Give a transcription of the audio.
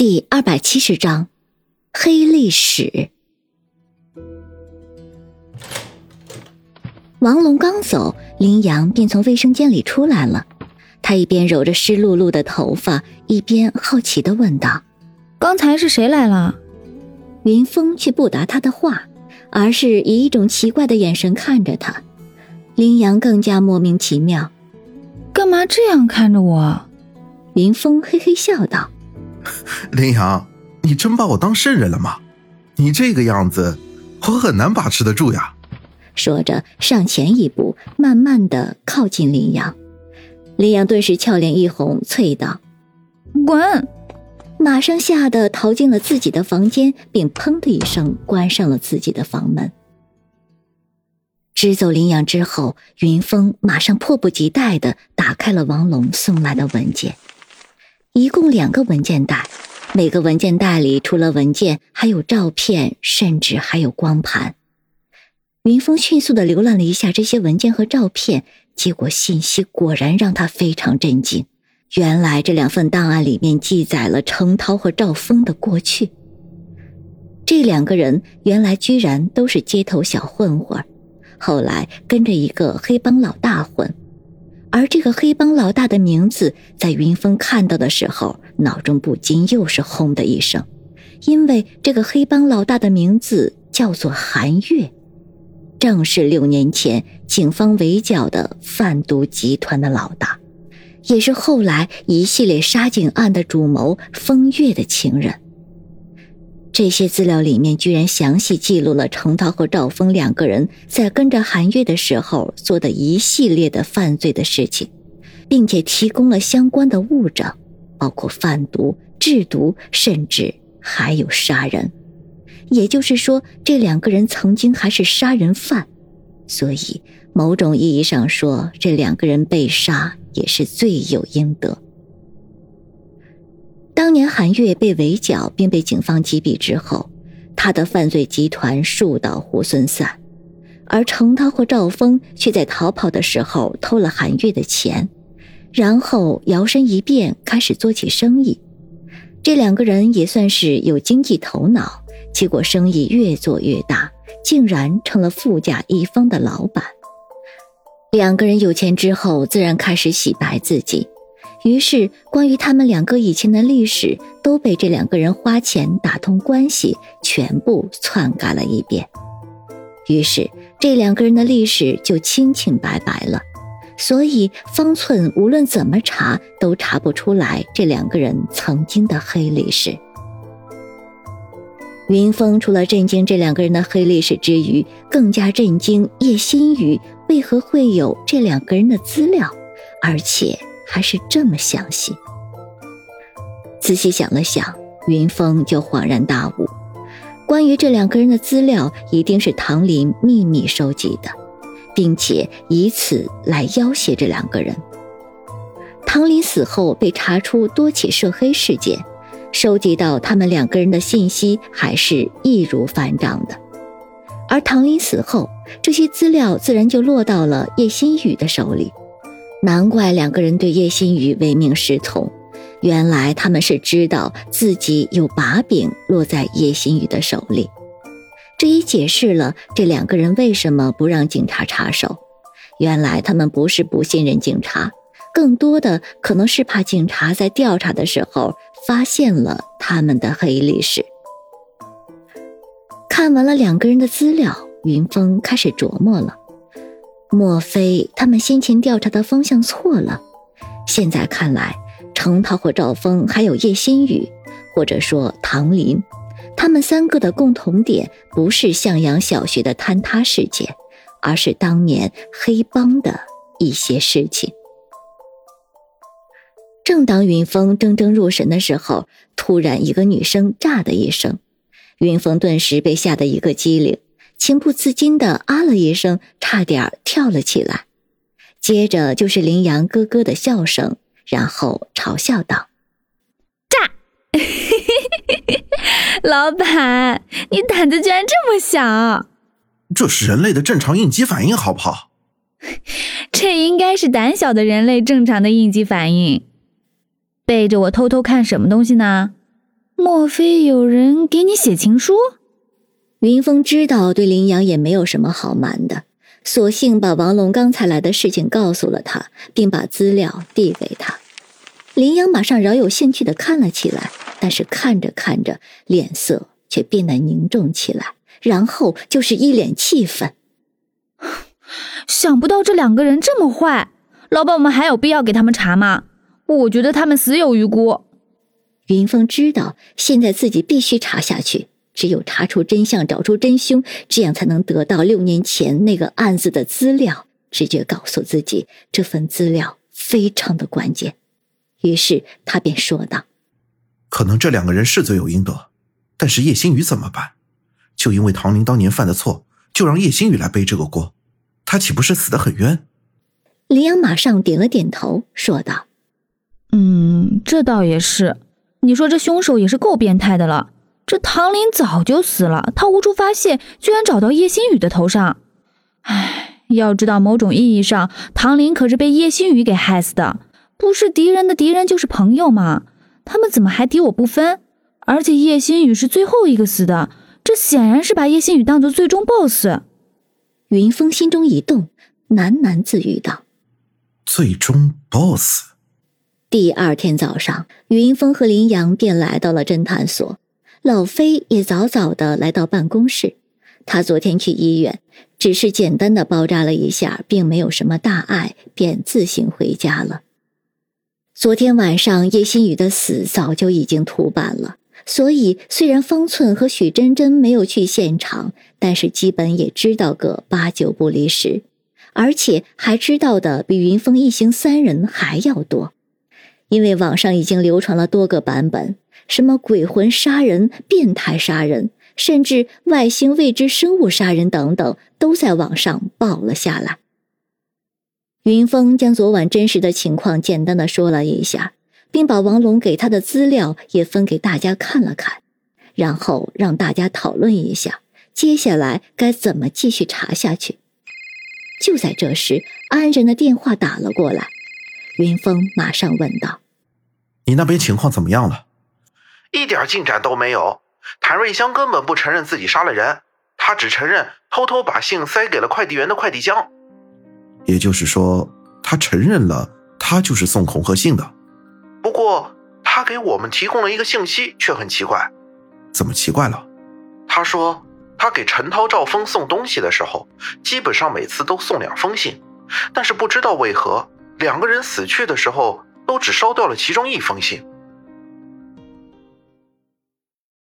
第二百七十章，黑历史。王龙刚走，林阳便从卫生间里出来了。他一边揉着湿漉漉的头发，一边好奇的问道：“刚才是谁来了？”云峰却不答他的话，而是以一种奇怪的眼神看着他。林阳更加莫名其妙：“干嘛这样看着我？”云峰嘿嘿笑道。林阳，你真把我当圣人了吗？你这个样子，我很难把持得住呀。说着，上前一步，慢慢的靠近林阳。林阳顿时俏脸一红，啐道：“滚！”马上吓得逃进了自己的房间，并砰的一声关上了自己的房门。支走林阳之后，云峰马上迫不及待的打开了王龙送来的文件。一共两个文件袋，每个文件袋里除了文件，还有照片，甚至还有光盘。云峰迅速的浏览了一下这些文件和照片，结果信息果然让他非常震惊。原来这两份档案里面记载了程涛和赵峰的过去。这两个人原来居然都是街头小混混，后来跟着一个黑帮老大混。而这个黑帮老大的名字，在云峰看到的时候，脑中不禁又是轰的一声，因为这个黑帮老大的名字叫做韩月，正是六年前警方围剿的贩毒集团的老大，也是后来一系列杀警案的主谋风月的情人。这些资料里面居然详细记录了程涛和赵峰两个人在跟着韩月的时候做的一系列的犯罪的事情，并且提供了相关的物证，包括贩毒、制毒，甚至还有杀人。也就是说，这两个人曾经还是杀人犯，所以某种意义上说，这两个人被杀也是罪有应得。当年韩月被围剿并被警方击毙之后，他的犯罪集团树倒猢狲散，而程涛和赵峰却在逃跑的时候偷了韩月的钱，然后摇身一变开始做起生意。这两个人也算是有经济头脑，结果生意越做越大，竟然成了富甲一方的老板。两个人有钱之后，自然开始洗白自己。于是，关于他们两个以前的历史都被这两个人花钱打通关系，全部篡改了一遍。于是，这两个人的历史就清清白白了。所以，方寸无论怎么查，都查不出来这两个人曾经的黑历史。云峰除了震惊这两个人的黑历史之余，更加震惊叶心雨为何会有这两个人的资料，而且。还是这么详细。仔细想了想，云峰就恍然大悟：关于这两个人的资料，一定是唐林秘密收集的，并且以此来要挟这两个人。唐林死后被查出多起涉黑事件，收集到他们两个人的信息还是易如反掌的。而唐林死后，这些资料自然就落到了叶心雨的手里。难怪两个人对叶心雨唯命是从，原来他们是知道自己有把柄落在叶心雨的手里。这也解释了这两个人为什么不让警察插手。原来他们不是不信任警察，更多的可能是怕警察在调查的时候发现了他们的黑历史。看完了两个人的资料，云峰开始琢磨了。莫非他们先前调查的方向错了？现在看来，程涛和赵峰还有叶心雨，或者说唐林，他们三个的共同点不是向阳小学的坍塌事件，而是当年黑帮的一些事情。正当云峰怔怔入神的时候，突然一个女生“炸”的一声，云峰顿时被吓得一个机灵。情不自禁的啊了一声，差点跳了起来。接着就是羚羊咯咯的笑声，然后嘲笑道：“炸！老板，你胆子居然这么小！这是人类的正常应激反应，好不好？这应该是胆小的人类正常的应激反应。背着我偷偷看什么东西呢？莫非有人给你写情书？云峰知道对林阳也没有什么好瞒的，索性把王龙刚才来的事情告诉了他，并把资料递给他。林阳马上饶有兴趣的看了起来，但是看着看着，脸色却变得凝重起来，然后就是一脸气愤。想不到这两个人这么坏，老板，我们还有必要给他们查吗？我觉得他们死有余辜。云峰知道，现在自己必须查下去。只有查出真相，找出真凶，这样才能得到六年前那个案子的资料。直觉告诉自己，这份资料非常的关键。于是他便说道：“可能这两个人是罪有应得，但是叶星宇怎么办？就因为唐林当年犯的错，就让叶星宇来背这个锅，他岂不是死得很冤？”林阳马上点了点头，说道：“嗯，这倒也是。你说这凶手也是够变态的了。”这唐林早就死了，他无处发泄，居然找到叶星宇的头上。唉，要知道，某种意义上，唐林可是被叶星宇给害死的，不是敌人的敌人就是朋友嘛。他们怎么还敌我不分？而且叶星宇是最后一个死的，这显然是把叶星宇当做最终 BOSS。云峰心中一动，喃喃自语道：“最终 BOSS。”第二天早上，云峰和林阳便来到了侦探所。老飞也早早的来到办公室，他昨天去医院，只是简单的包扎了一下，并没有什么大碍，便自行回家了。昨天晚上叶新宇的死早就已经图版了，所以虽然方寸和许真真没有去现场，但是基本也知道个八九不离十，而且还知道的比云峰一行三人还要多，因为网上已经流传了多个版本。什么鬼魂杀人、变态杀人，甚至外星未知生物杀人等等，都在网上爆了下来。云峰将昨晚真实的情况简单的说了一下，并把王龙给他的资料也分给大家看了看，然后让大家讨论一下接下来该怎么继续查下去。就在这时，安仁的电话打了过来，云峰马上问道：“你那边情况怎么样了？”一点进展都没有。谭瑞香根本不承认自己杀了人，他只承认偷偷把信塞给了快递员的快递箱。也就是说，他承认了他就是送恐吓信的。不过，他给我们提供了一个信息，却很奇怪。怎么奇怪了？他说他给陈涛、赵峰送东西的时候，基本上每次都送两封信，但是不知道为何两个人死去的时候都只烧掉了其中一封信。